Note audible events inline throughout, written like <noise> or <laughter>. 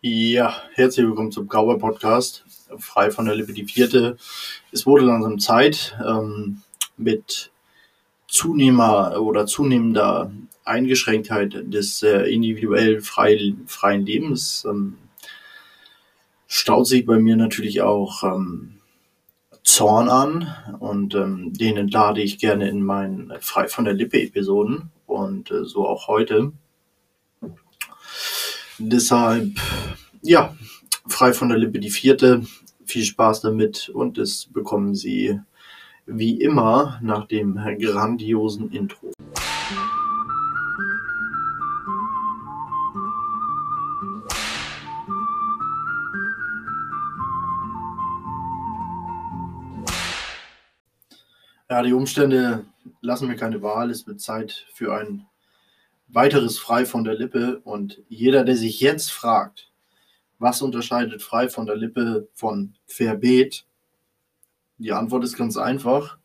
Ja, herzlich willkommen zum Cowboy Podcast. Frei von der Lippe die vierte. Es wurde langsam Zeit ähm, mit zunehmer oder zunehmender Eingeschränktheit des äh, individuell frei, freien Lebens. Ähm, staut sich bei mir natürlich auch ähm, Zorn an und ähm, den entlade ich gerne in meinen Frei von der Lippe Episoden und äh, so auch heute. Deshalb, ja, frei von der Lippe die vierte. Viel Spaß damit und das bekommen Sie wie immer nach dem grandiosen Intro. Ja, die Umstände lassen mir keine Wahl. Es wird Zeit für ein weiteres frei von der Lippe. Und jeder, der sich jetzt fragt, was unterscheidet frei von der Lippe von querbeet, die Antwort ist ganz einfach.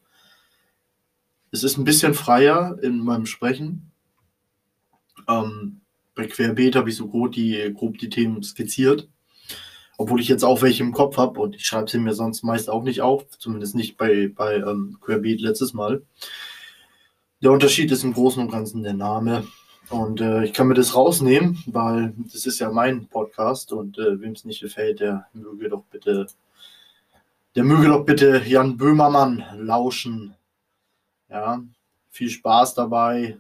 Es ist ein bisschen freier in meinem Sprechen. Ähm, bei Querbeet habe ich so grob die, grob die Themen skizziert. Obwohl ich jetzt auch welche im Kopf habe und ich schreibe sie mir sonst meist auch nicht auf, zumindest nicht bei, bei ähm, Querbeet letztes Mal. Der Unterschied ist im Großen und Ganzen der Name. Und äh, ich kann mir das rausnehmen, weil das ist ja mein Podcast und äh, wem es nicht gefällt, der möge doch bitte, der möge doch bitte Jan Böhmermann lauschen. Ja, viel Spaß dabei,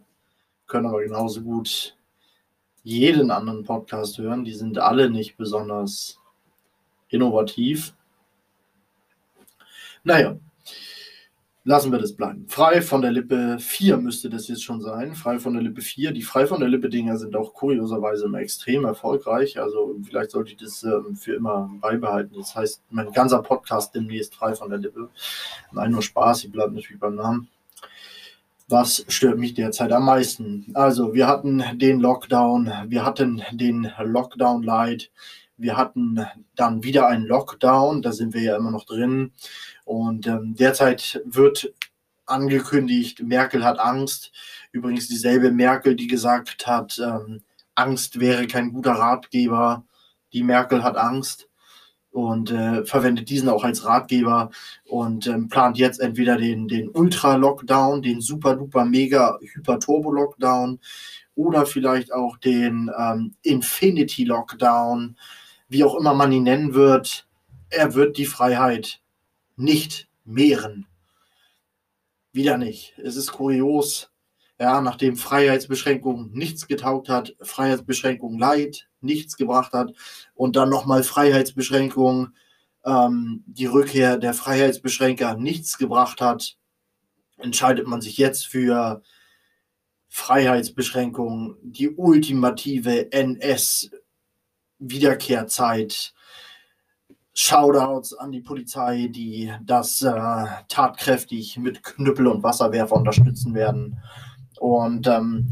können aber genauso gut jeden anderen Podcast hören. Die sind alle nicht besonders innovativ. Naja, lassen wir das bleiben. Frei von der Lippe 4 müsste das jetzt schon sein. Frei von der Lippe 4. Die Frei von der Lippe-Dinger sind auch kurioserweise immer extrem erfolgreich. Also vielleicht sollte ich das ähm, für immer beibehalten. Das heißt, mein ganzer Podcast demnächst frei von der Lippe. Nein, nur Spaß, ich bleibe natürlich beim Namen. Was stört mich derzeit am meisten? Also, wir hatten den Lockdown, wir hatten den Lockdown Light, wir hatten dann wieder einen Lockdown, da sind wir ja immer noch drin. Und ähm, derzeit wird angekündigt, Merkel hat Angst. Übrigens dieselbe Merkel, die gesagt hat, ähm, Angst wäre kein guter Ratgeber. Die Merkel hat Angst und äh, verwendet diesen auch als Ratgeber und ähm, plant jetzt entweder den, den Ultra-Lockdown, den super-duper mega Hyper-Turbo-Lockdown oder vielleicht auch den ähm, Infinity-Lockdown, wie auch immer man ihn nennen wird. Er wird die Freiheit nicht mehren. Wieder nicht. Es ist kurios. Ja, nachdem Freiheitsbeschränkung nichts getaugt hat, Freiheitsbeschränkung Leid nichts gebracht hat und dann nochmal Freiheitsbeschränkung, ähm, die Rückkehr der Freiheitsbeschränker nichts gebracht hat, entscheidet man sich jetzt für Freiheitsbeschränkung, die ultimative NS-Wiederkehrzeit Shoutouts an die Polizei, die das äh, tatkräftig mit Knüppel und Wasserwerfer unterstützen werden. Und ähm,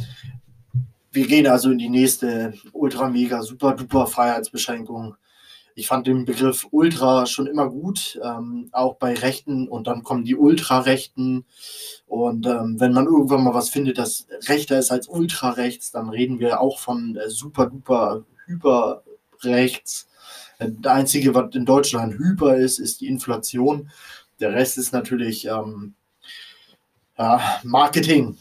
wir gehen also in die nächste ultra mega super duper Freiheitsbeschränkung. Ich fand den Begriff Ultra schon immer gut, ähm, auch bei Rechten und dann kommen die Ultrarechten. Und ähm, wenn man irgendwann mal was findet, das rechter ist als Ultrarechts, dann reden wir auch von äh, super duper hyper rechts. Der einzige, was in Deutschland hyper ist, ist die Inflation. Der Rest ist natürlich ähm, ja, Marketing.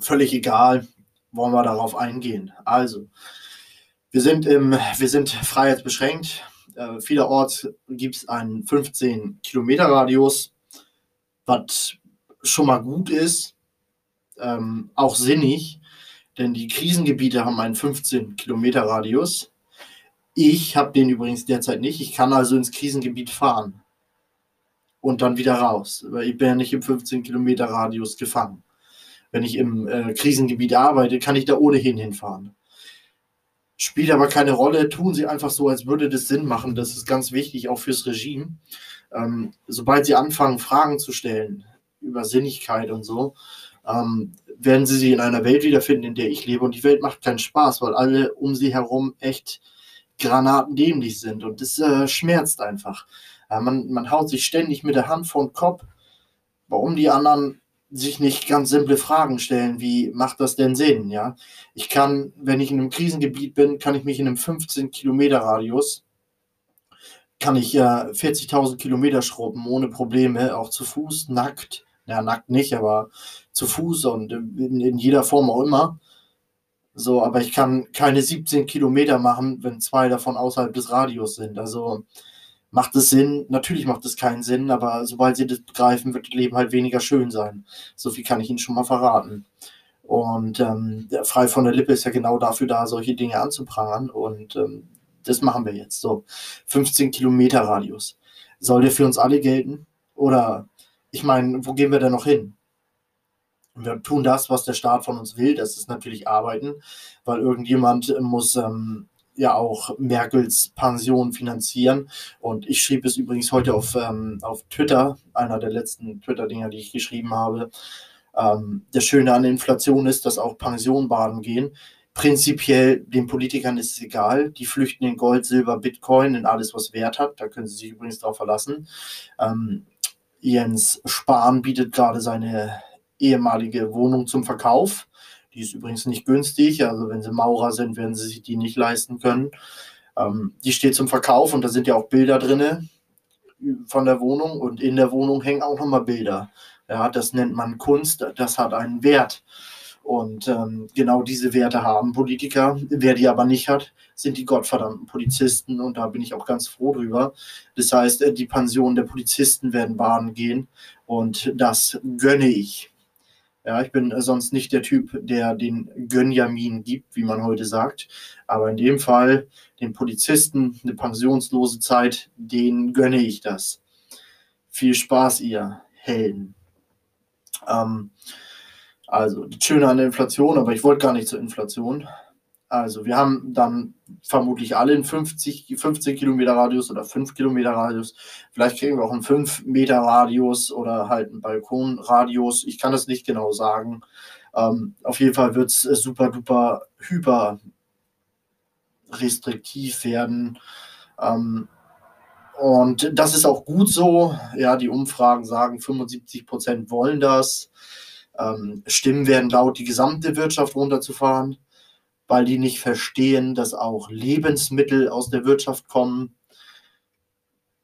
Völlig egal, wollen wir darauf eingehen. Also, wir sind, im, wir sind freiheitsbeschränkt. Äh, vielerorts gibt es einen 15 Kilometer Radius, was schon mal gut ist, ähm, auch sinnig, denn die Krisengebiete haben einen 15 Kilometer Radius. Ich habe den übrigens derzeit nicht. Ich kann also ins Krisengebiet fahren und dann wieder raus. Weil ich bin ja nicht im 15 Kilometer Radius gefangen. Wenn ich im äh, Krisengebiet arbeite, kann ich da ohnehin hinfahren. Spielt aber keine Rolle. Tun Sie einfach so, als würde das Sinn machen. Das ist ganz wichtig, auch fürs Regime. Ähm, sobald Sie anfangen, Fragen zu stellen über Sinnigkeit und so, ähm, werden Sie sich in einer Welt wiederfinden, in der ich lebe. Und die Welt macht keinen Spaß, weil alle um Sie herum echt granatendämlich sind und das äh, schmerzt einfach. Äh, man, man haut sich ständig mit der Hand vor den Kopf, warum die anderen sich nicht ganz simple Fragen stellen, wie macht das denn Sinn, ja? Ich kann, wenn ich in einem Krisengebiet bin, kann ich mich in einem 15 Kilometer Radius, kann ich äh, 40.000 Kilometer schrubben ohne Probleme, auch zu Fuß, nackt, ja, nackt nicht, aber zu Fuß und in, in jeder Form auch immer. So, aber ich kann keine 17 Kilometer machen, wenn zwei davon außerhalb des Radius sind. Also, macht es Sinn? Natürlich macht es keinen Sinn, aber sobald sie das begreifen, wird das Leben halt weniger schön sein. So viel kann ich Ihnen schon mal verraten. Und ähm, frei von der Lippe ist ja genau dafür da, solche Dinge anzuprangern. Und ähm, das machen wir jetzt. So, 15 Kilometer Radius. Soll der für uns alle gelten? Oder, ich meine, wo gehen wir denn noch hin? Wir tun das, was der Staat von uns will. Das ist natürlich Arbeiten, weil irgendjemand muss ähm, ja auch Merkels Pension finanzieren. Und ich schrieb es übrigens heute auf, ähm, auf Twitter, einer der letzten Twitter-Dinger, die ich geschrieben habe. Ähm, das Schöne an Inflation ist, dass auch Pensionen baden gehen. Prinzipiell den Politikern ist es egal. Die flüchten in Gold, Silber, Bitcoin, in alles, was Wert hat. Da können sie sich übrigens darauf verlassen. Ähm, Jens Spahn bietet gerade seine ehemalige Wohnung zum Verkauf. Die ist übrigens nicht günstig. Also wenn Sie Maurer sind, werden Sie sich die nicht leisten können. Ähm, die steht zum Verkauf und da sind ja auch Bilder drin von der Wohnung und in der Wohnung hängen auch nochmal Bilder. Ja, das nennt man Kunst, das hat einen Wert. Und ähm, genau diese Werte haben Politiker. Wer die aber nicht hat, sind die gottverdammten Polizisten. Und da bin ich auch ganz froh drüber. Das heißt, äh, die Pensionen der Polizisten werden bahnen gehen. Und das gönne ich. Ja, ich bin sonst nicht der Typ, der den Gönjamin gibt, wie man heute sagt. Aber in dem Fall, den Polizisten eine pensionslose Zeit, den gönne ich das. Viel Spaß, ihr Helden. Ähm, also, das Schöne an der Inflation, aber ich wollte gar nicht zur Inflation. Also wir haben dann vermutlich alle in 50, 15 Kilometer Radius oder 5 Kilometer Radius. Vielleicht kriegen wir auch einen 5 Meter Radius oder halt einen Balkonradius. Ich kann das nicht genau sagen. Ähm, auf jeden Fall wird es super duper hyper restriktiv werden. Ähm, und das ist auch gut so. Ja, die Umfragen sagen, 75 Prozent wollen das. Ähm, Stimmen werden laut, die gesamte Wirtschaft runterzufahren weil die nicht verstehen, dass auch Lebensmittel aus der Wirtschaft kommen,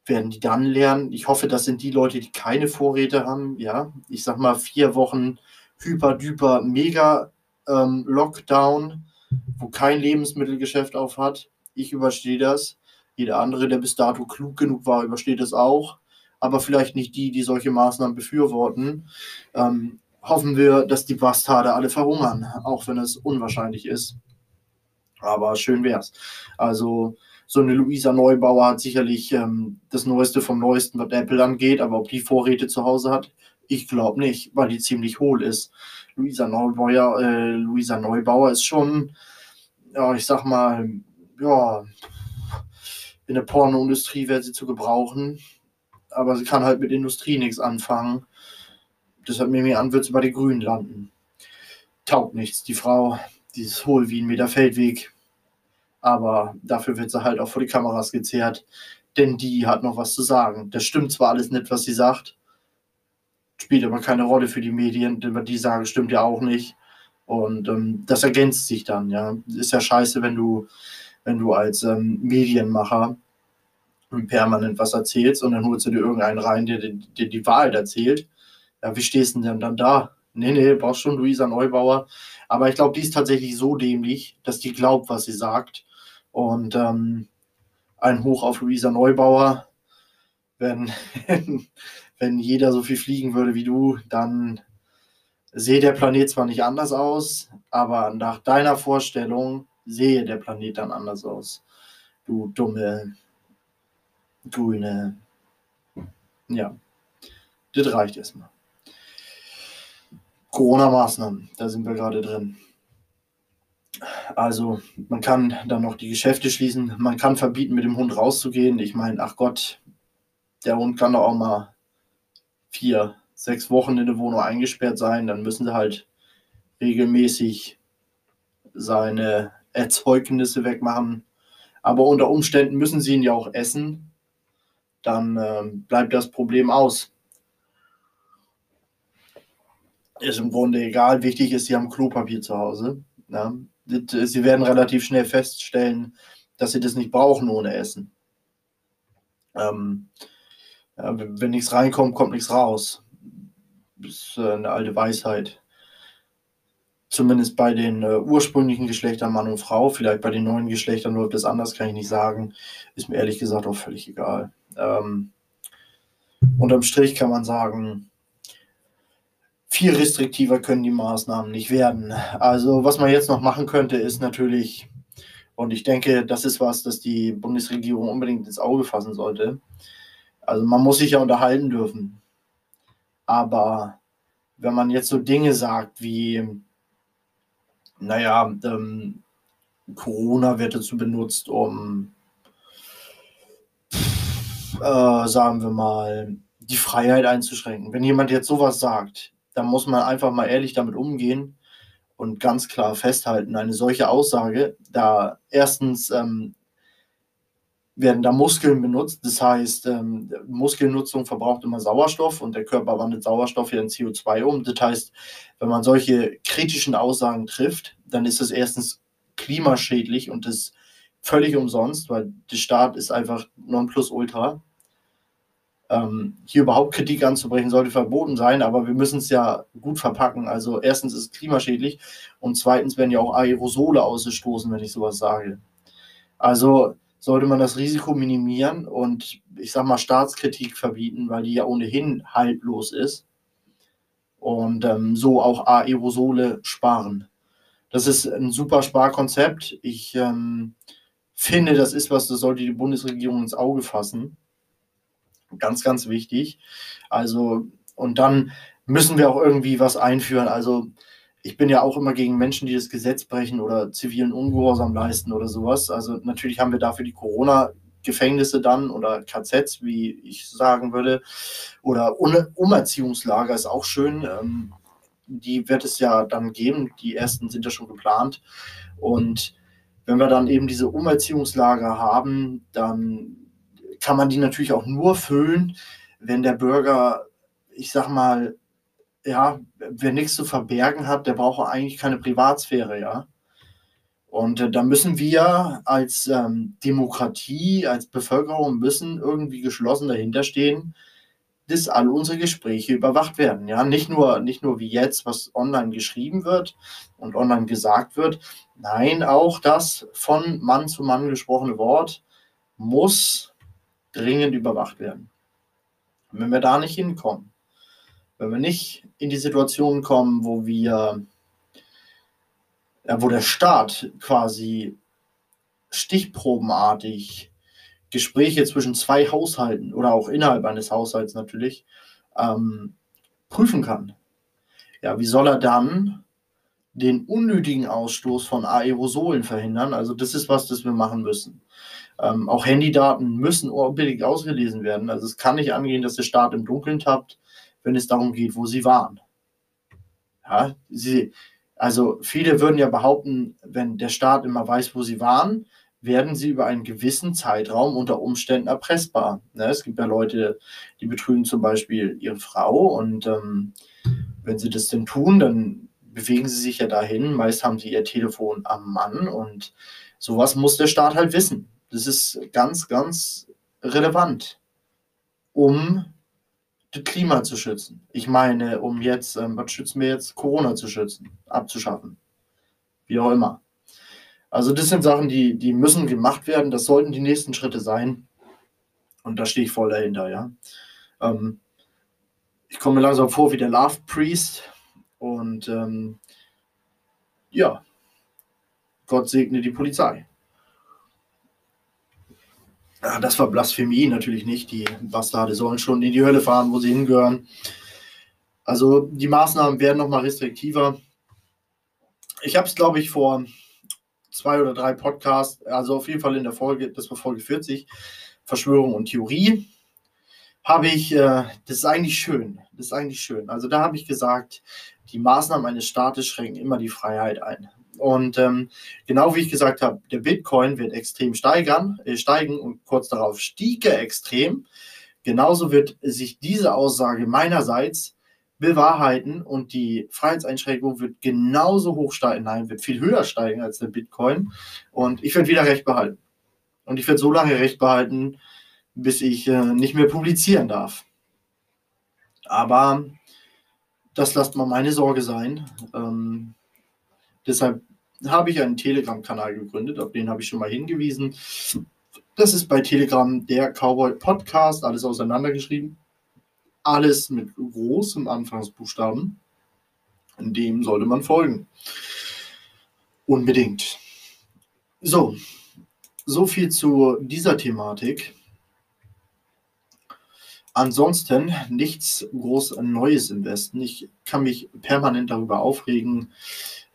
werden die dann lernen. Ich hoffe, das sind die Leute, die keine Vorräte haben. Ja, ich sag mal vier Wochen hyper, duper, mega ähm, Lockdown, wo kein Lebensmittelgeschäft auf hat. Ich überstehe das. Jeder andere, der bis dato klug genug war, übersteht es auch. Aber vielleicht nicht die, die solche Maßnahmen befürworten. Ähm, hoffen wir, dass die Bastarde alle verhungern, auch wenn es unwahrscheinlich ist. Aber schön wär's. Also so eine Luisa Neubauer hat sicherlich ähm, das Neueste vom Neuesten, was Apple angeht, aber ob die Vorräte zu Hause hat, ich glaube nicht, weil die ziemlich hohl ist. Luisa Neubauer, äh, Luisa Neubauer ist schon, ja, ich sag mal, ja, in der Pornoindustrie wäre sie zu gebrauchen, aber sie kann halt mit Industrie nichts anfangen. Deshalb nehme ich an, wird sie bei den Grünen landen. Taugt nichts, die Frau dieses hohl wie ein Meter Feldweg. Aber dafür wird sie halt auch vor die Kameras gezerrt, denn die hat noch was zu sagen. Das stimmt zwar alles nicht, was sie sagt, spielt aber keine Rolle für die Medien, denn was die sagen, stimmt ja auch nicht. Und ähm, das ergänzt sich dann, ja. Ist ja scheiße, wenn du, wenn du als ähm, Medienmacher permanent was erzählst und dann holst du dir irgendeinen rein, der dir die Wahrheit erzählt. Ja, wie stehst du denn dann da? Nee, nee, brauchst schon Luisa Neubauer. Aber ich glaube, die ist tatsächlich so dämlich, dass die glaubt, was sie sagt. Und ähm, ein Hoch auf Luisa Neubauer. Wenn, <laughs> wenn jeder so viel fliegen würde wie du, dann sehe der Planet zwar nicht anders aus, aber nach deiner Vorstellung sehe der Planet dann anders aus. Du dumme, grüne. Ja, das reicht erstmal. Corona-Maßnahmen, da sind wir gerade drin. Also man kann dann noch die Geschäfte schließen, man kann verbieten, mit dem Hund rauszugehen. Ich meine, ach Gott, der Hund kann doch auch mal vier, sechs Wochen in der Wohnung eingesperrt sein. Dann müssen sie halt regelmäßig seine Erzeugnisse wegmachen. Aber unter Umständen müssen sie ihn ja auch essen. Dann äh, bleibt das Problem aus. Ist im Grunde egal. Wichtig ist, sie haben Klopapier zu Hause. Ja. Sie werden relativ schnell feststellen, dass sie das nicht brauchen ohne Essen. Ähm, ja, wenn nichts reinkommt, kommt nichts raus. Das ist eine alte Weisheit. Zumindest bei den äh, ursprünglichen Geschlechtern Mann und Frau. Vielleicht bei den neuen Geschlechtern läuft das anders, kann ich nicht sagen. Ist mir ehrlich gesagt auch völlig egal. Ähm, unterm Strich kann man sagen, viel restriktiver können die Maßnahmen nicht werden. Also was man jetzt noch machen könnte, ist natürlich, und ich denke, das ist was, das die Bundesregierung unbedingt ins Auge fassen sollte. Also man muss sich ja unterhalten dürfen. Aber wenn man jetzt so Dinge sagt wie, naja, ähm, Corona wird dazu benutzt, um, äh, sagen wir mal, die Freiheit einzuschränken. Wenn jemand jetzt sowas sagt, dann muss man einfach mal ehrlich damit umgehen und ganz klar festhalten, eine solche Aussage, da erstens ähm, werden da Muskeln benutzt, das heißt, ähm, Muskelnutzung verbraucht immer Sauerstoff und der Körper wandelt Sauerstoff hier in CO2 um. Das heißt, wenn man solche kritischen Aussagen trifft, dann ist es erstens klimaschädlich und das völlig umsonst, weil der Staat ist einfach Nonplusultra ähm, hier überhaupt Kritik anzubrechen, sollte verboten sein, aber wir müssen es ja gut verpacken. Also erstens ist es klimaschädlich und zweitens werden ja auch Aerosole ausgestoßen, wenn ich sowas sage. Also sollte man das Risiko minimieren und ich sag mal Staatskritik verbieten, weil die ja ohnehin haltlos ist und ähm, so auch Aerosole sparen. Das ist ein super Sparkonzept. Ich ähm, finde, das ist was, das sollte die Bundesregierung ins Auge fassen. Ganz, ganz wichtig. Also, und dann müssen wir auch irgendwie was einführen. Also, ich bin ja auch immer gegen Menschen, die das Gesetz brechen oder zivilen Ungehorsam leisten oder sowas. Also, natürlich haben wir dafür die Corona- Gefängnisse dann oder KZs, wie ich sagen würde, oder Umerziehungslager ist auch schön. Ähm, die wird es ja dann geben. Die ersten sind ja schon geplant. Und wenn wir dann eben diese Umerziehungslager haben, dann kann man die natürlich auch nur füllen, wenn der Bürger, ich sag mal, ja, wer nichts zu verbergen hat, der braucht eigentlich keine Privatsphäre, ja. Und äh, da müssen wir als ähm, Demokratie, als Bevölkerung müssen irgendwie geschlossen dahinter stehen, dass alle unsere Gespräche überwacht werden. Ja, nicht nur, nicht nur wie jetzt, was online geschrieben wird und online gesagt wird. Nein, auch das von Mann zu Mann gesprochene Wort muss dringend überwacht werden. Und wenn wir da nicht hinkommen, wenn wir nicht in die Situation kommen, wo wir, ja, wo der Staat quasi stichprobenartig Gespräche zwischen zwei Haushalten oder auch innerhalb eines Haushalts natürlich ähm, prüfen kann. Ja, wie soll er dann den unnötigen Ausstoß von Aerosolen verhindern? Also das ist was, das wir machen müssen. Ähm, auch Handydaten müssen unbedingt ausgelesen werden. Also es kann nicht angehen, dass der Staat im Dunkeln tappt, wenn es darum geht, wo sie waren. Ja, sie, also viele würden ja behaupten, wenn der Staat immer weiß, wo sie waren, werden sie über einen gewissen Zeitraum unter Umständen erpressbar. Ne, es gibt ja Leute, die betrügen zum Beispiel ihre Frau und ähm, wenn sie das denn tun, dann bewegen sie sich ja dahin. Meist haben sie ihr Telefon am Mann und sowas muss der Staat halt wissen. Das ist ganz, ganz relevant, um das Klima zu schützen. Ich meine, um jetzt, ähm, was schützen wir jetzt? Corona zu schützen, abzuschaffen. Wie auch immer. Also das sind Sachen, die, die müssen gemacht werden. Das sollten die nächsten Schritte sein. Und da stehe ich voll dahinter, ja. Ähm, ich komme mir langsam vor wie der Love Priest. Und ähm, ja, Gott segne die Polizei. Ja, das war Blasphemie natürlich nicht. Die Bastarde sollen schon in die Hölle fahren, wo sie hingehören. Also die Maßnahmen werden nochmal restriktiver. Ich habe es, glaube ich, vor zwei oder drei Podcasts, also auf jeden Fall in der Folge, das war Folge 40, Verschwörung und Theorie, habe ich, äh, das ist eigentlich schön, das ist eigentlich schön. Also da habe ich gesagt, die Maßnahmen eines Staates schränken immer die Freiheit ein. Und ähm, genau wie ich gesagt habe, der Bitcoin wird extrem steigern, äh, steigen und kurz darauf stieg er extrem. Genauso wird sich diese Aussage meinerseits bewahrheiten und die Freiheitseinschränkung wird genauso hoch steigen, nein, wird viel höher steigen als der Bitcoin. Und ich werde wieder Recht behalten. Und ich werde so lange Recht behalten, bis ich äh, nicht mehr publizieren darf. Aber das lasst mal meine Sorge sein. Ähm, deshalb habe ich einen Telegram-Kanal gegründet, auf den habe ich schon mal hingewiesen. Das ist bei Telegram der Cowboy Podcast, alles auseinandergeschrieben. Alles mit großem Anfangsbuchstaben. Dem sollte man folgen. Unbedingt. So, so viel zu dieser Thematik. Ansonsten nichts groß Neues im Westen. Ich kann mich permanent darüber aufregen.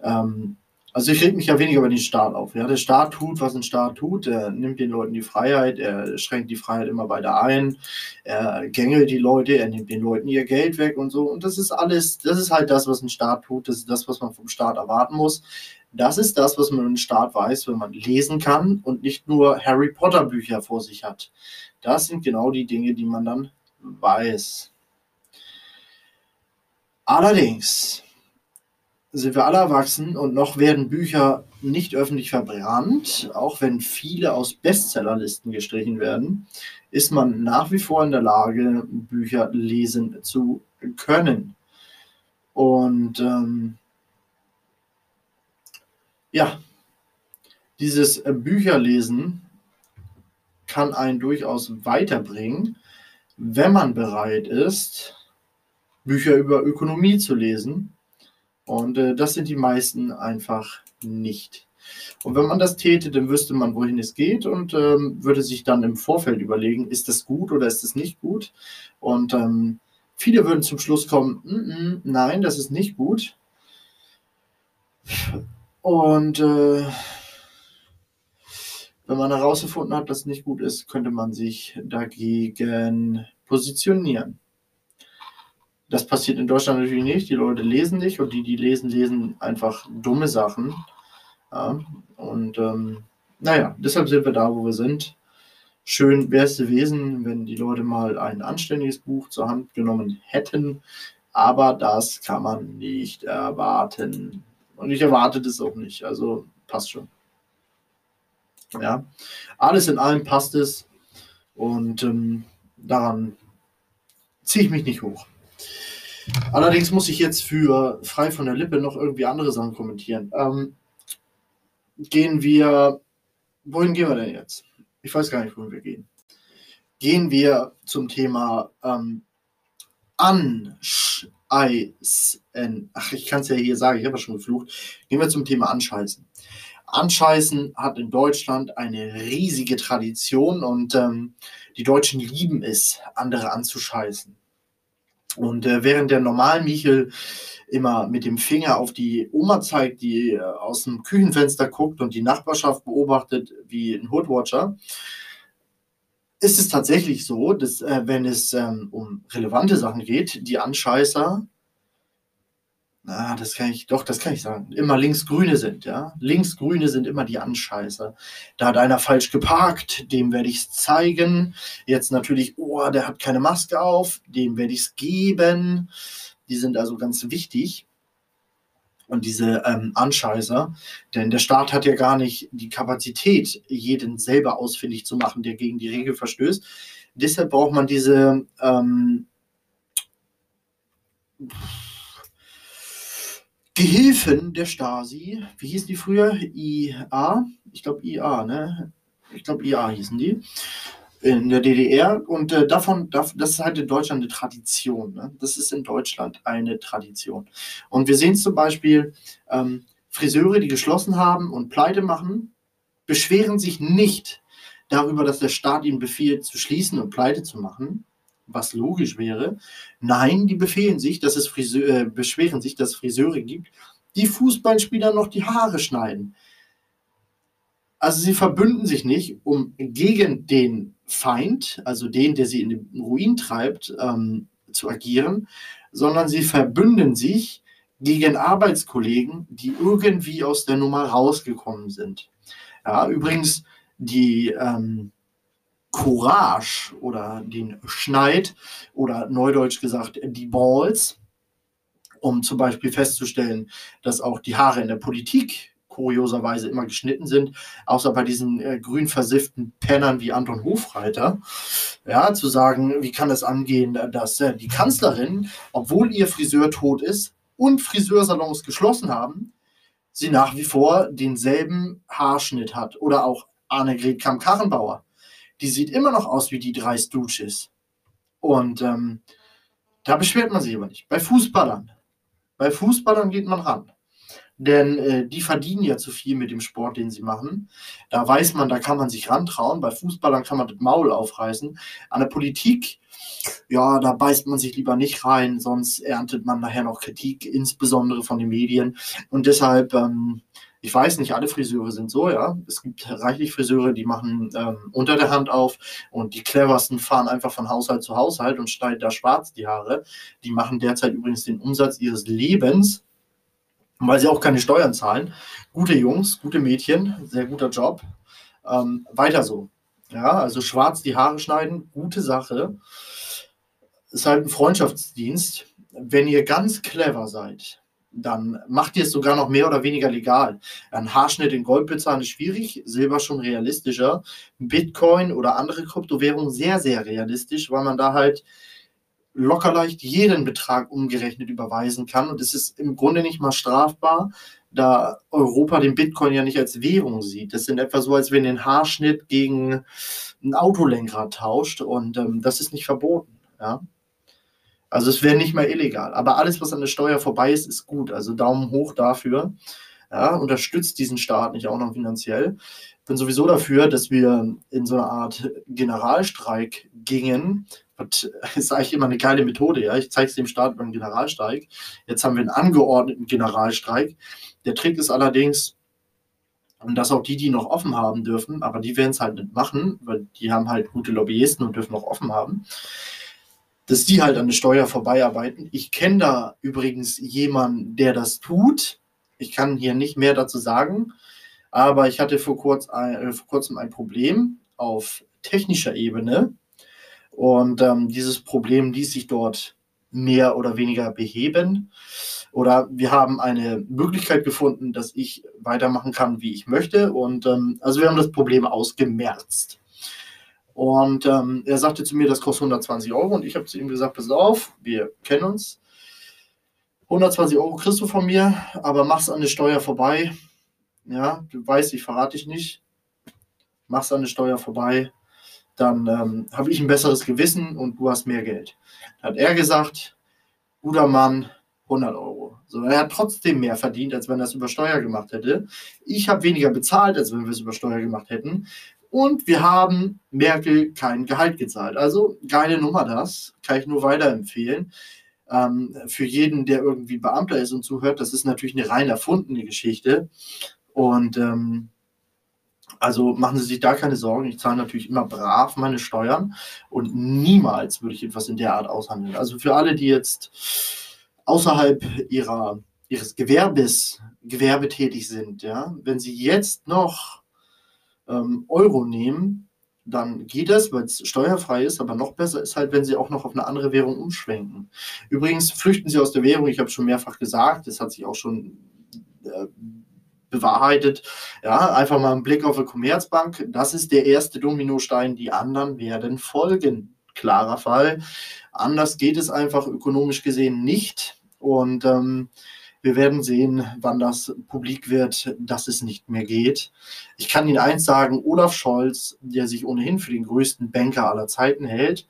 Ähm, also ich reg mich ja weniger über den Staat auf. Ja, der Staat tut, was ein Staat tut. Er nimmt den Leuten die Freiheit, er schränkt die Freiheit immer weiter ein, er gängelt die Leute, er nimmt den Leuten ihr Geld weg und so. Und das ist alles, das ist halt das, was ein Staat tut. Das ist das, was man vom Staat erwarten muss. Das ist das, was man im Staat weiß, wenn man lesen kann und nicht nur Harry Potter Bücher vor sich hat. Das sind genau die Dinge, die man dann weiß. Allerdings sind wir alle erwachsen und noch werden Bücher nicht öffentlich verbrannt, auch wenn viele aus Bestsellerlisten gestrichen werden, ist man nach wie vor in der Lage, Bücher lesen zu können. Und ähm, ja, dieses Bücherlesen kann einen durchaus weiterbringen, wenn man bereit ist, Bücher über Ökonomie zu lesen und äh, das sind die meisten einfach nicht. Und wenn man das täte, dann wüsste man, wohin es geht und ähm, würde sich dann im Vorfeld überlegen, ist das gut oder ist das nicht gut? Und ähm, viele würden zum Schluss kommen, mm -mm, nein, das ist nicht gut. Und äh, wenn man herausgefunden hat, dass es nicht gut ist, könnte man sich dagegen positionieren. Das passiert in Deutschland natürlich nicht. Die Leute lesen nicht und die, die lesen, lesen einfach dumme Sachen. Ja, und ähm, naja, deshalb sind wir da, wo wir sind. Schön wäre es gewesen, wenn die Leute mal ein anständiges Buch zur Hand genommen hätten. Aber das kann man nicht erwarten. Und ich erwarte das auch nicht. Also passt schon. Ja, alles in allem passt es. Und ähm, daran ziehe ich mich nicht hoch. Allerdings muss ich jetzt für frei von der Lippe noch irgendwie andere Sachen kommentieren. Ähm, gehen wir, wohin gehen wir denn jetzt? Ich weiß gar nicht, wohin wir gehen. Gehen wir zum Thema ähm, Anscheißen. Ach, ich kann es ja hier sagen, ich habe ja schon geflucht. Gehen wir zum Thema Anscheißen. Anscheißen hat in Deutschland eine riesige Tradition und ähm, die Deutschen lieben es, andere anzuscheißen. Und äh, während der normalen Michel immer mit dem Finger auf die Oma zeigt, die äh, aus dem Küchenfenster guckt und die Nachbarschaft beobachtet wie ein Hoodwatcher, ist es tatsächlich so, dass äh, wenn es ähm, um relevante Sachen geht, die Anscheißer na, das kann ich, doch, das kann ich sagen. Immer linksgrüne sind, ja. Linksgrüne sind immer die Anscheißer. Da hat einer falsch geparkt, dem werde ich es zeigen. Jetzt natürlich, oh, der hat keine Maske auf, dem werde ich es geben. Die sind also ganz wichtig. Und diese ähm, Anscheißer, denn der Staat hat ja gar nicht die Kapazität, jeden selber ausfindig zu machen, der gegen die Regel verstößt. Deshalb braucht man diese ähm, Gehilfen der Stasi, wie hießen die früher? IA? Ich glaube IA, ne? Ich glaube IA hießen die. In der DDR. Und äh, davon, das ist halt in Deutschland eine Tradition. Ne? Das ist in Deutschland eine Tradition. Und wir sehen zum Beispiel ähm, Friseure, die geschlossen haben und pleite machen, beschweren sich nicht darüber, dass der Staat ihnen befiehlt, zu schließen und pleite zu machen, was logisch wäre. Nein, die befehlen sich, dass es Friseur, äh, beschweren sich, dass es Friseure gibt, die Fußballspieler noch die Haare schneiden. Also sie verbünden sich nicht, um gegen den Feind, also den, der sie in den Ruin treibt, ähm, zu agieren, sondern sie verbünden sich gegen Arbeitskollegen, die irgendwie aus der Nummer rausgekommen sind. Ja, übrigens, die ähm, Courage oder den Schneid oder neudeutsch gesagt die Balls, um zum Beispiel festzustellen, dass auch die Haare in der Politik kurioserweise immer geschnitten sind, außer bei diesen äh, grün versifften Pennern wie Anton Hofreiter. Ja, zu sagen, wie kann es angehen, dass äh, die Kanzlerin, obwohl ihr Friseur tot ist und Friseursalons geschlossen haben, sie nach wie vor denselben Haarschnitt hat. Oder auch Annegret Kamm-Karrenbauer. Die sieht immer noch aus wie die drei Stooges. Und ähm, da beschwert man sich aber nicht. Bei Fußballern. Bei Fußballern geht man ran. Denn äh, die verdienen ja zu viel mit dem Sport, den sie machen. Da weiß man, da kann man sich rantrauen. Bei Fußballern kann man das Maul aufreißen. An der Politik, ja, da beißt man sich lieber nicht rein, sonst erntet man nachher noch Kritik, insbesondere von den Medien. Und deshalb, ähm, ich weiß nicht, alle Friseure sind so, ja. Es gibt reichlich Friseure, die machen ähm, unter der Hand auf und die cleversten fahren einfach von Haushalt zu Haushalt und schneiden da schwarz die Haare. Die machen derzeit übrigens den Umsatz ihres Lebens weil sie auch keine Steuern zahlen. Gute Jungs, gute Mädchen, sehr guter Job. Ähm, weiter so. Ja, also schwarz die Haare schneiden, gute Sache. Ist halt ein Freundschaftsdienst. Wenn ihr ganz clever seid, dann macht ihr es sogar noch mehr oder weniger legal. Ein Haarschnitt in Gold bezahlen ist schwierig, Silber schon realistischer. Bitcoin oder andere Kryptowährungen sehr, sehr realistisch, weil man da halt locker leicht jeden Betrag umgerechnet überweisen kann. Und es ist im Grunde nicht mal strafbar, da Europa den Bitcoin ja nicht als Währung sieht. Das in etwa so, als wenn den Haarschnitt gegen ein Autolenkrad tauscht. Und ähm, das ist nicht verboten. Ja? Also es wäre nicht mehr illegal. Aber alles, was an der Steuer vorbei ist, ist gut. Also Daumen hoch dafür. Ja, unterstützt diesen Staat nicht auch noch finanziell. Ich bin sowieso dafür, dass wir in so eine Art Generalstreik gingen, <laughs> das ist eigentlich immer eine geile Methode. Ja? Ich zeige es dem Staat beim Generalstreik. Jetzt haben wir einen angeordneten Generalstreik. Der Trick ist allerdings, und dass auch die, die noch offen haben dürfen, aber die werden es halt nicht machen, weil die haben halt gute Lobbyisten und dürfen noch offen haben, dass die halt an der Steuer vorbeiarbeiten. Ich kenne da übrigens jemanden, der das tut. Ich kann hier nicht mehr dazu sagen, aber ich hatte vor, kurz ein, äh, vor kurzem ein Problem auf technischer Ebene und ähm, dieses Problem ließ sich dort mehr oder weniger beheben. Oder wir haben eine Möglichkeit gefunden, dass ich weitermachen kann, wie ich möchte. Und ähm, also wir haben das Problem ausgemerzt. Und ähm, er sagte zu mir, das kostet 120 Euro. Und ich habe zu ihm gesagt, pass auf, wir kennen uns. 120 Euro kriegst du von mir, aber mach's an der Steuer vorbei. Ja, du weißt, ich verrate dich nicht. Mach's an der Steuer vorbei dann ähm, habe ich ein besseres Gewissen und du hast mehr Geld. Dann hat er gesagt, guter Mann, 100 Euro. So, er hat trotzdem mehr verdient, als wenn er es über Steuer gemacht hätte. Ich habe weniger bezahlt, als wenn wir es über Steuer gemacht hätten. Und wir haben Merkel kein Gehalt gezahlt. Also geile Nummer das, kann ich nur weiterempfehlen. Ähm, für jeden, der irgendwie Beamter ist und zuhört, das ist natürlich eine rein erfundene Geschichte. Und ähm, also machen Sie sich da keine Sorgen. Ich zahle natürlich immer brav meine Steuern und niemals würde ich etwas in der Art aushandeln. Also für alle, die jetzt außerhalb ihrer, ihres Gewerbes gewerbetätig sind, ja, wenn Sie jetzt noch ähm, Euro nehmen, dann geht das, weil es steuerfrei ist, aber noch besser ist halt, wenn Sie auch noch auf eine andere Währung umschwenken. Übrigens flüchten Sie aus der Währung, ich habe schon mehrfach gesagt, das hat sich auch schon äh, bewahrheitet. Ja, einfach mal einen Blick auf die Commerzbank. Das ist der erste Dominostein. Die anderen werden folgen. Klarer Fall. Anders geht es einfach ökonomisch gesehen nicht. Und ähm, wir werden sehen, wann das publik wird, dass es nicht mehr geht. Ich kann Ihnen eins sagen, Olaf Scholz, der sich ohnehin für den größten Banker aller Zeiten hält,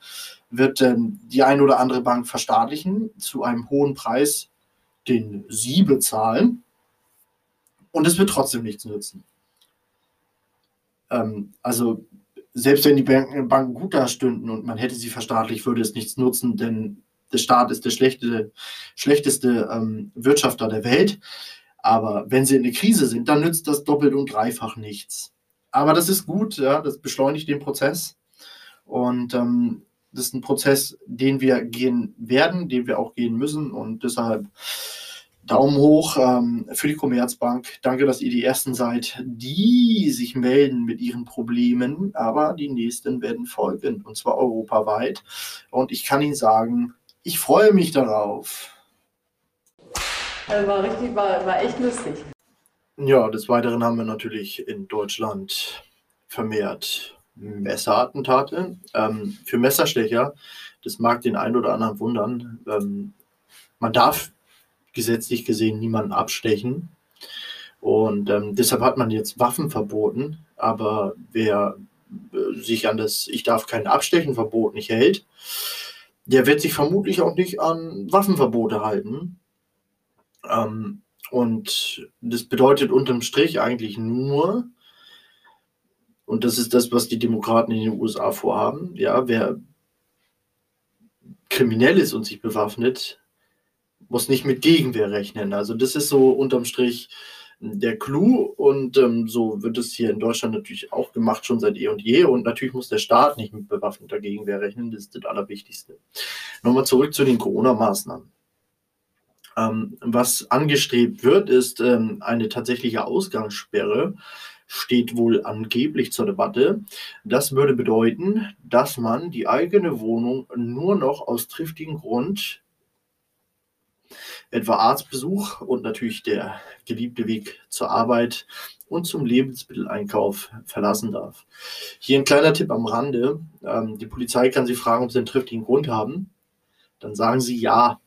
wird ähm, die ein oder andere Bank verstaatlichen zu einem hohen Preis, den Sie bezahlen. Und es wird trotzdem nichts nützen. Ähm, also selbst wenn die Banken, Banken gut dastünden und man hätte sie verstaatlicht, würde es nichts nutzen, denn der Staat ist der schlechte, schlechteste ähm, Wirtschafter der Welt. Aber wenn sie in der Krise sind, dann nützt das doppelt und dreifach nichts. Aber das ist gut, ja, das beschleunigt den Prozess. Und ähm, das ist ein Prozess, den wir gehen werden, den wir auch gehen müssen. Und deshalb Daumen hoch ähm, für die Commerzbank. Danke, dass ihr die Ersten seid, die sich melden mit ihren Problemen. Aber die nächsten werden folgen, und zwar europaweit. Und ich kann Ihnen sagen, ich freue mich darauf. Also war richtig, war, war echt lustig. Ja, des Weiteren haben wir natürlich in Deutschland vermehrt Messerattentate. Ähm, für Messerstecher, das mag den einen oder anderen wundern, ähm, man darf gesetzlich gesehen niemanden abstechen. Und ähm, deshalb hat man jetzt Waffen verboten. Aber wer äh, sich an das Ich darf kein Abstechen-Verbot nicht hält, der wird sich vermutlich auch nicht an Waffenverbote halten. Ähm, und das bedeutet unterm Strich eigentlich nur, und das ist das, was die Demokraten in den USA vorhaben, ja, wer kriminell ist und sich bewaffnet, muss nicht mit Gegenwehr rechnen. Also das ist so unterm Strich der Clou und ähm, so wird es hier in Deutschland natürlich auch gemacht, schon seit eh und je. Und natürlich muss der Staat nicht mit bewaffneter Gegenwehr rechnen, das ist das Allerwichtigste. Nochmal zurück zu den Corona-Maßnahmen. Ähm, was angestrebt wird, ist ähm, eine tatsächliche Ausgangssperre, steht wohl angeblich zur Debatte. Das würde bedeuten, dass man die eigene Wohnung nur noch aus triftigem Grund etwa Arztbesuch und natürlich der geliebte Weg zur Arbeit und zum Lebensmitteleinkauf verlassen darf. Hier ein kleiner Tipp am Rande. Ähm, die Polizei kann Sie fragen, ob Sie einen triftigen Grund haben. Dann sagen Sie ja.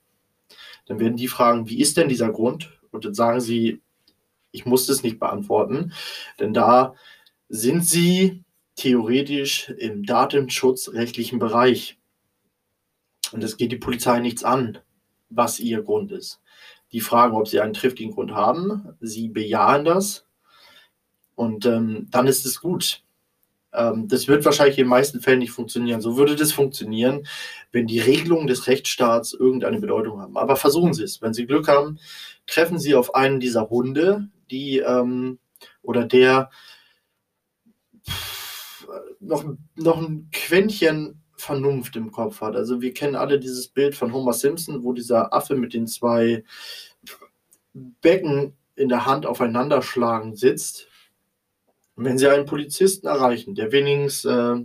Dann werden die fragen, wie ist denn dieser Grund? Und dann sagen Sie, ich muss das nicht beantworten, denn da sind Sie theoretisch im datenschutzrechtlichen Bereich. Und das geht die Polizei nichts an was ihr Grund ist. Die fragen, ob sie einen triftigen Grund haben. Sie bejahen das. Und ähm, dann ist es gut. Ähm, das wird wahrscheinlich in den meisten Fällen nicht funktionieren. So würde das funktionieren, wenn die Regelungen des Rechtsstaats irgendeine Bedeutung haben. Aber versuchen Sie es. Wenn Sie Glück haben, treffen Sie auf einen dieser Hunde, die ähm, oder der noch, noch ein Quäntchen Vernunft im Kopf hat. Also wir kennen alle dieses Bild von Homer Simpson, wo dieser Affe mit den zwei Becken in der Hand aufeinander schlagen sitzt. Wenn Sie einen Polizisten erreichen, der wenigstens äh,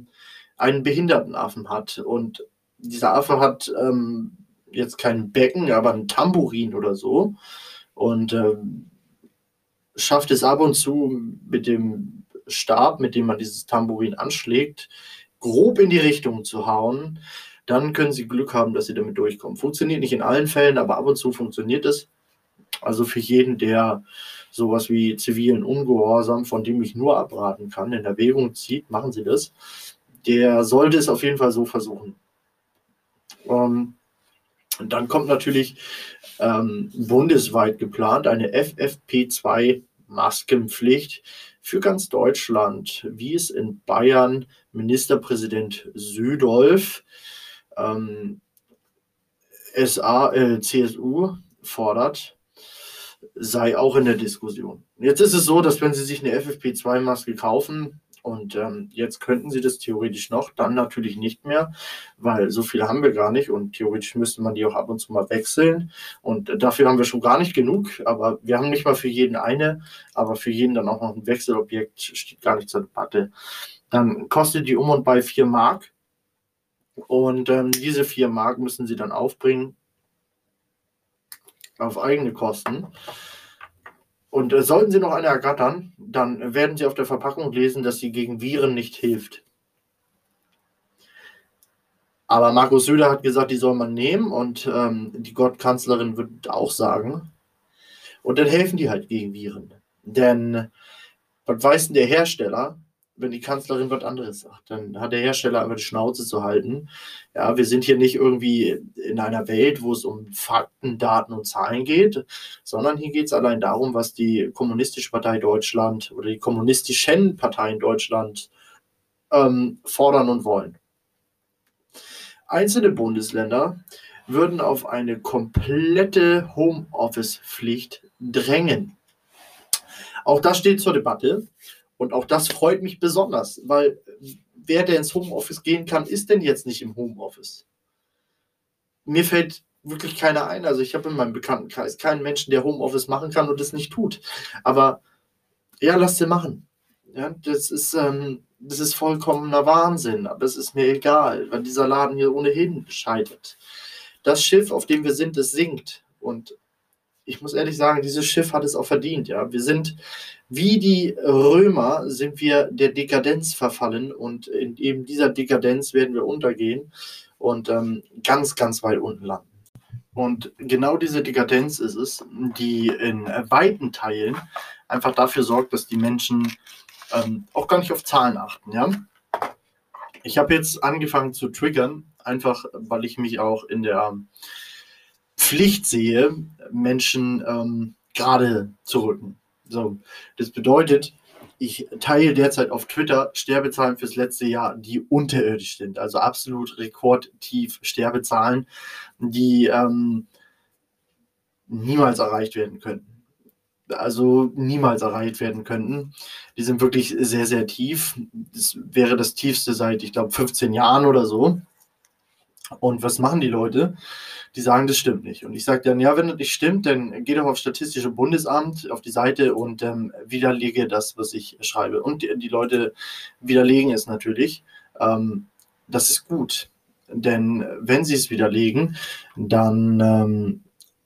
einen behinderten Affen hat und dieser Affe hat ähm, jetzt kein Becken, aber ein Tambourin oder so und ähm, schafft es ab und zu mit dem Stab, mit dem man dieses Tambourin anschlägt, grob in die Richtung zu hauen, dann können Sie Glück haben, dass Sie damit durchkommen. Funktioniert nicht in allen Fällen, aber ab und zu funktioniert es. Also für jeden, der sowas wie zivilen Ungehorsam, von dem ich nur abraten kann, in Erwägung zieht, machen Sie das. Der sollte es auf jeden Fall so versuchen. Ähm, und dann kommt natürlich ähm, bundesweit geplant eine FFP2-Maskenpflicht für ganz Deutschland, wie es in Bayern Ministerpräsident Südolf ähm, SA, äh, CSU fordert, sei auch in der Diskussion. Jetzt ist es so, dass wenn Sie sich eine FFP2-Maske kaufen, und ähm, jetzt könnten sie das theoretisch noch, dann natürlich nicht mehr, weil so viele haben wir gar nicht und theoretisch müsste man die auch ab und zu mal wechseln. Und dafür haben wir schon gar nicht genug, aber wir haben nicht mal für jeden eine, aber für jeden dann auch noch ein Wechselobjekt steht gar nicht zur Debatte. Dann kostet die um und bei 4 Mark. Und ähm, diese 4 Mark müssen sie dann aufbringen auf eigene Kosten. Und äh, sollten Sie noch eine ergattern, dann werden Sie auf der Verpackung lesen, dass sie gegen Viren nicht hilft. Aber Markus Söder hat gesagt, die soll man nehmen und ähm, die Gottkanzlerin wird auch sagen. Und dann helfen die halt gegen Viren. Denn was weiß denn der Hersteller, wenn die Kanzlerin was anderes sagt. Dann hat der Hersteller einfach die Schnauze zu halten. Ja, wir sind hier nicht irgendwie in einer Welt, wo es um Fakten, Daten und Zahlen geht, sondern hier geht es allein darum, was die Kommunistische Partei Deutschland oder die kommunistischen Parteien Deutschland ähm, fordern und wollen. Einzelne Bundesländer würden auf eine komplette Homeoffice-Pflicht drängen. Auch das steht zur Debatte. Und auch das freut mich besonders, weil wer, der ins Homeoffice gehen kann, ist denn jetzt nicht im Homeoffice? Mir fällt wirklich keiner ein. Also ich habe in meinem Bekanntenkreis keinen Menschen, der Homeoffice machen kann und es nicht tut. Aber ja, lass sie machen. Ja, das ist, ähm, das ist vollkommener Wahnsinn, aber es ist mir egal, weil dieser Laden hier ohnehin scheitert. Das Schiff, auf dem wir sind, es sinkt. Und ich muss ehrlich sagen, dieses Schiff hat es auch verdient. Ja, wir sind wie die Römer sind wir der Dekadenz verfallen und in eben dieser Dekadenz werden wir untergehen und ähm, ganz, ganz weit unten landen. Und genau diese Dekadenz ist es, die in weiten Teilen einfach dafür sorgt, dass die Menschen ähm, auch gar nicht auf Zahlen achten. Ja? Ich habe jetzt angefangen zu triggern, einfach weil ich mich auch in der Pflicht sehe, Menschen ähm, gerade zu rücken. So, das bedeutet, ich teile derzeit auf Twitter Sterbezahlen fürs letzte Jahr, die unterirdisch sind. Also absolut rekordtief Sterbezahlen, die ähm, niemals erreicht werden könnten. Also niemals erreicht werden könnten. Die sind wirklich sehr, sehr tief. Das wäre das tiefste seit, ich glaube, 15 Jahren oder so. Und was machen die Leute? Die sagen, das stimmt nicht. Und ich sage dann, ja, wenn das nicht stimmt, dann geh doch auf Statistische Bundesamt auf die Seite und ähm, widerlege das, was ich schreibe. Und die, die Leute widerlegen es natürlich. Ähm, das ist gut. Denn wenn sie es widerlegen, dann ähm,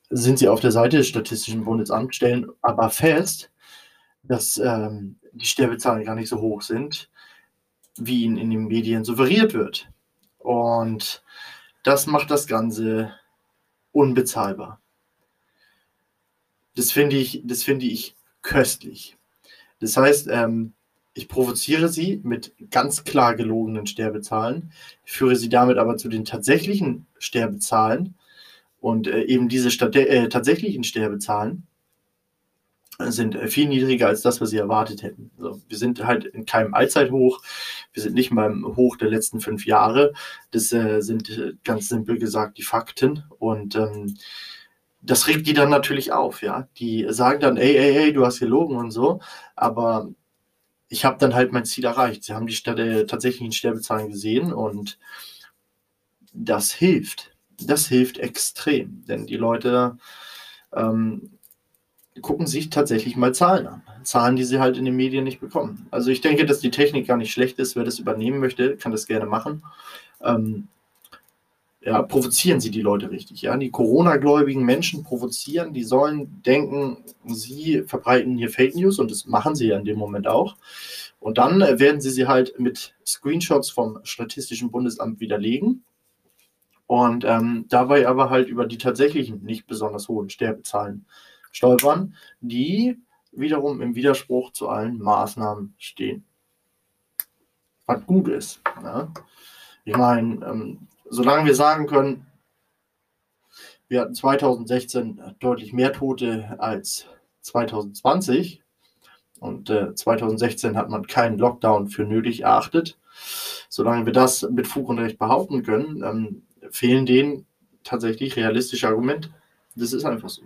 sind sie auf der Seite des Statistischen Bundesamts, stellen aber fest, dass ähm, die Sterbezahlen gar nicht so hoch sind, wie ihnen in den Medien suggeriert wird. Und das macht das Ganze unbezahlbar. Das finde ich, das finde ich köstlich. Das heißt, ähm, ich provoziere sie mit ganz klar gelogenen Sterbezahlen, führe sie damit aber zu den tatsächlichen Sterbezahlen und äh, eben diese äh, tatsächlichen Sterbezahlen sind äh, viel niedriger als das, was sie erwartet hätten. Also wir sind halt in keinem Allzeithoch, wir sind nicht beim Hoch der letzten fünf Jahre. Das äh, sind äh, ganz simpel gesagt die Fakten und ähm, das regt die dann natürlich auf, ja. Die sagen dann, ey, ey, ey, du hast gelogen und so, aber ich habe dann halt mein Ziel erreicht. Sie haben die äh, tatsächlichen Sterbezahlen gesehen und das hilft. Das hilft extrem, denn die Leute ähm, gucken sich tatsächlich mal Zahlen an. Zahlen, die sie halt in den Medien nicht bekommen. Also ich denke, dass die Technik gar nicht schlecht ist. Wer das übernehmen möchte, kann das gerne machen. Ähm, ja, provozieren sie die Leute richtig. Ja? Die Corona-gläubigen Menschen provozieren, die sollen denken, sie verbreiten hier Fake News und das machen sie ja in dem Moment auch. Und dann werden sie sie halt mit Screenshots vom Statistischen Bundesamt widerlegen und ähm, dabei aber halt über die tatsächlichen nicht besonders hohen Sterbezahlen stolpern, die wiederum im Widerspruch zu allen Maßnahmen stehen. Was gut ist. Ne? Ich meine, ähm, solange wir sagen können, wir hatten 2016 deutlich mehr Tote als 2020 und äh, 2016 hat man keinen Lockdown für nötig erachtet. Solange wir das mit Fug und Recht behaupten können, ähm, fehlen denen tatsächlich realistische Argumente. Das ist einfach so.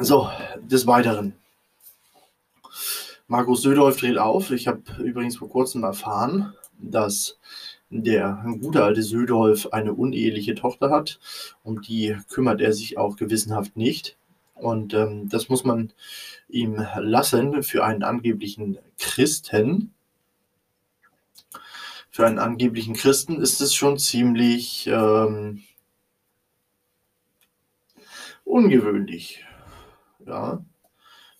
So, des Weiteren. Markus Södolf dreht auf. Ich habe übrigens vor kurzem erfahren, dass der gute alte Södolf eine uneheliche Tochter hat. Um die kümmert er sich auch gewissenhaft nicht. Und ähm, das muss man ihm lassen für einen angeblichen Christen. Für einen angeblichen Christen ist es schon ziemlich ähm, ungewöhnlich ja,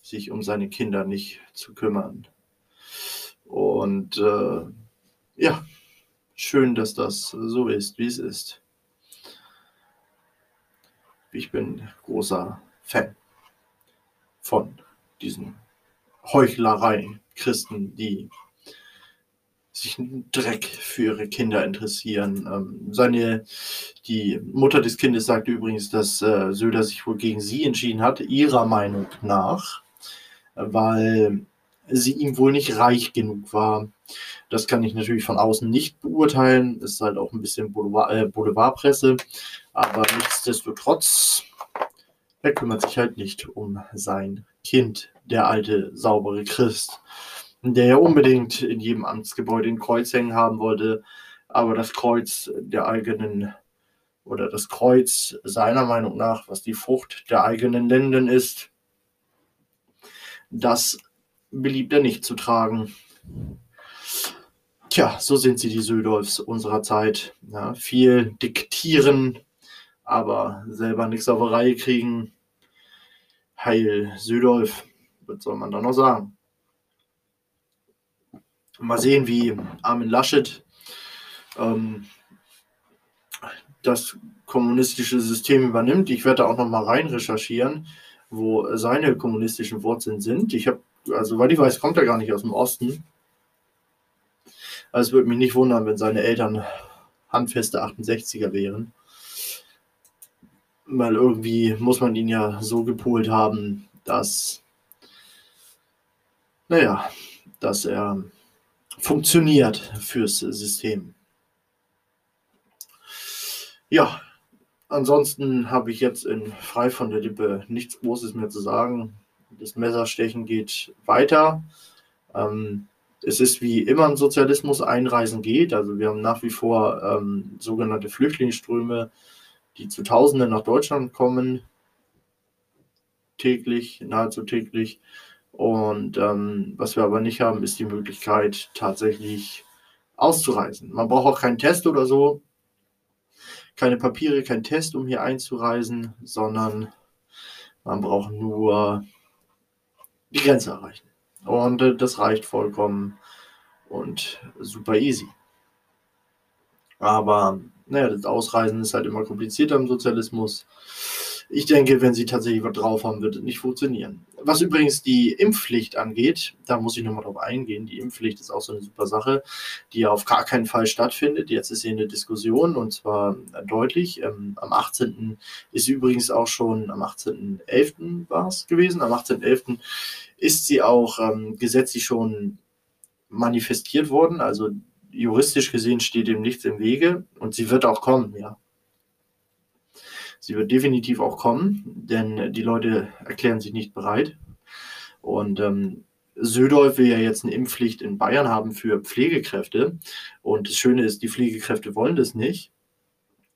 sich um seine Kinder nicht zu kümmern. Und äh, ja, schön, dass das so ist, wie es ist. Ich bin großer Fan von diesen Heuchlereien Christen, die sich einen Dreck für ihre Kinder interessieren. Ähm, seine, die Mutter des Kindes sagte übrigens, dass äh, Söder sich wohl gegen sie entschieden hat, ihrer Meinung nach, weil sie ihm wohl nicht reich genug war. Das kann ich natürlich von außen nicht beurteilen. Das ist halt auch ein bisschen Boulevard, äh, Boulevardpresse. Aber nichtsdestotrotz, er kümmert sich halt nicht um sein Kind, der alte, saubere Christ der ja unbedingt in jedem Amtsgebäude ein Kreuz hängen haben wollte, aber das Kreuz der eigenen oder das Kreuz seiner Meinung nach, was die Frucht der eigenen Lenden ist, das beliebt er nicht zu tragen. Tja, so sind sie, die Södolfs unserer Zeit. Ja, viel diktieren, aber selber nichts auf die Reihe kriegen. Heil Südolf, was soll man da noch sagen? Mal sehen, wie Armin Laschet ähm, das kommunistische System übernimmt. Ich werde da auch noch mal rein recherchieren, wo seine kommunistischen Wurzeln sind. Ich habe, also weil ich weiß, kommt er gar nicht aus dem Osten. Also es würde mich nicht wundern, wenn seine Eltern handfeste 68er wären. Weil irgendwie muss man ihn ja so gepolt haben, dass, naja, dass er funktioniert fürs System. Ja, ansonsten habe ich jetzt in frei von der Lippe nichts Großes mehr zu sagen. Das Messerstechen geht weiter. Ähm, es ist wie immer im Sozialismus Einreisen geht. Also wir haben nach wie vor ähm, sogenannte Flüchtlingsströme, die zu Tausenden nach Deutschland kommen. Täglich, nahezu täglich. Und ähm, was wir aber nicht haben, ist die Möglichkeit, tatsächlich auszureisen. Man braucht auch keinen Test oder so keine Papiere, kein Test, um hier einzureisen, sondern man braucht nur die Grenze erreichen. Und äh, das reicht vollkommen und super easy. Aber naja, das Ausreisen ist halt immer komplizierter im Sozialismus. Ich denke, wenn sie tatsächlich was drauf haben, wird es nicht funktionieren. Was übrigens die Impfpflicht angeht, da muss ich nochmal drauf eingehen. Die Impfpflicht ist auch so eine super Sache, die auf gar keinen Fall stattfindet. Jetzt ist sie in der Diskussion und zwar deutlich. Ähm, am 18. ist übrigens auch schon, am 18.11. war es gewesen, am 18.11. ist sie auch ähm, gesetzlich schon manifestiert worden. Also juristisch gesehen steht dem nichts im Wege und sie wird auch kommen, ja. Sie wird definitiv auch kommen, denn die Leute erklären sich nicht bereit. Und ähm, Södolf will ja jetzt eine Impfpflicht in Bayern haben für Pflegekräfte. Und das Schöne ist, die Pflegekräfte wollen das nicht.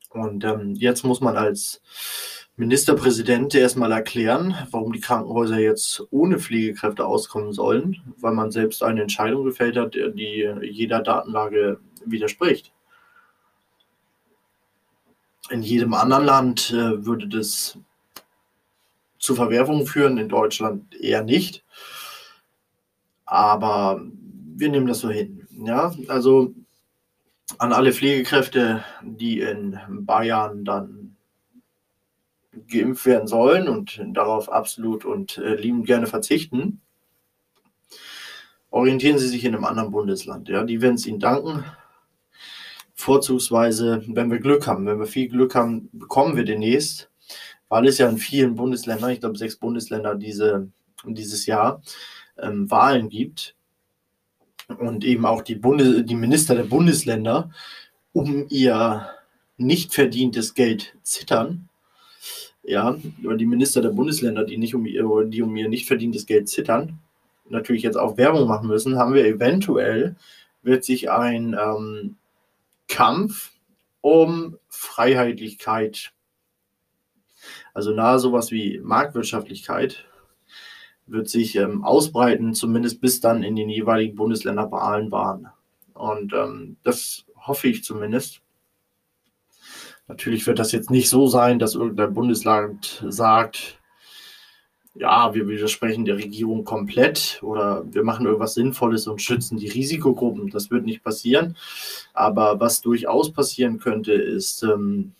Und ähm, jetzt muss man als Ministerpräsident erstmal erklären, warum die Krankenhäuser jetzt ohne Pflegekräfte auskommen sollen, weil man selbst eine Entscheidung gefällt hat, die jeder Datenlage widerspricht. In jedem anderen Land äh, würde das zu Verwerfungen führen, in Deutschland eher nicht. Aber wir nehmen das so hin. Ja, also an alle Pflegekräfte, die in Bayern dann geimpft werden sollen und darauf absolut und äh, liebend gerne verzichten, orientieren Sie sich in einem anderen Bundesland. Ja, die werden es Ihnen danken vorzugsweise, wenn wir Glück haben, wenn wir viel Glück haben, bekommen wir demnächst, weil es ja in vielen Bundesländern, ich glaube sechs Bundesländer diese, dieses Jahr, ähm, Wahlen gibt und eben auch die, Bundes die Minister der Bundesländer um ihr nicht verdientes Geld zittern. Ja, oder die Minister der Bundesländer, die nicht um ihr, die um ihr nicht verdientes Geld zittern, natürlich jetzt auch Werbung machen müssen, haben wir eventuell wird sich ein ähm, Kampf um Freiheitlichkeit. Also nahe sowas wie Marktwirtschaftlichkeit wird sich ähm, ausbreiten, zumindest bis dann in den jeweiligen Bundesländern Wahlen waren. Und ähm, das hoffe ich zumindest. Natürlich wird das jetzt nicht so sein, dass irgendein Bundesland sagt, ja, wir widersprechen der Regierung komplett oder wir machen irgendwas Sinnvolles und schützen die Risikogruppen. Das wird nicht passieren. Aber was durchaus passieren könnte, ist, ähm,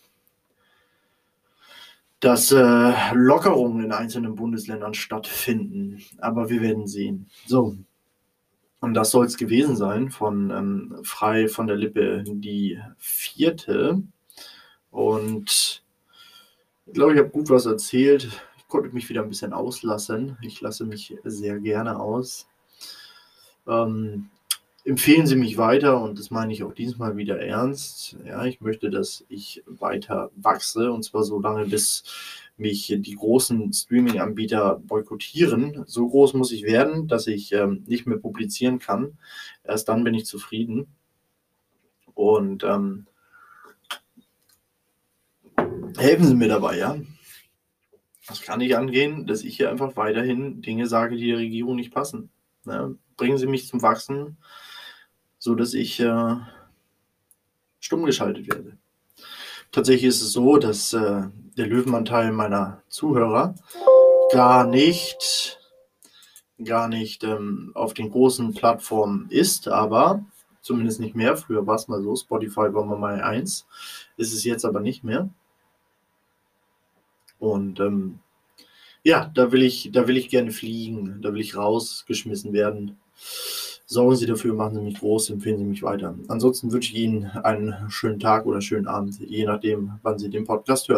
dass äh, Lockerungen in einzelnen Bundesländern stattfinden. Aber wir werden sehen. So. Und das soll es gewesen sein von ähm, Frei von der Lippe, die vierte. Und ich glaube, ich habe gut was erzählt konnte mich wieder ein bisschen auslassen. Ich lasse mich sehr gerne aus. Ähm, empfehlen Sie mich weiter und das meine ich auch diesmal wieder ernst. Ja, ich möchte, dass ich weiter wachse und zwar so lange, bis mich die großen Streaming-Anbieter boykottieren. So groß muss ich werden, dass ich ähm, nicht mehr publizieren kann. Erst dann bin ich zufrieden. Und ähm, helfen Sie mir dabei, ja. Das kann nicht angehen, dass ich hier einfach weiterhin Dinge sage, die der Regierung nicht passen. Ja, bringen Sie mich zum Wachsen, sodass ich äh, stumm geschaltet werde. Tatsächlich ist es so, dass äh, der Löwenanteil meiner Zuhörer gar nicht, gar nicht ähm, auf den großen Plattformen ist, aber zumindest nicht mehr. Früher war es mal so, Spotify war mal eins, ist es jetzt aber nicht mehr. Und ähm, ja, da will ich, da will ich gerne fliegen, da will ich rausgeschmissen werden. Sorgen Sie dafür, machen Sie mich groß, empfehlen Sie mich weiter. Ansonsten wünsche ich Ihnen einen schönen Tag oder schönen Abend, je nachdem, wann Sie den Podcast hören.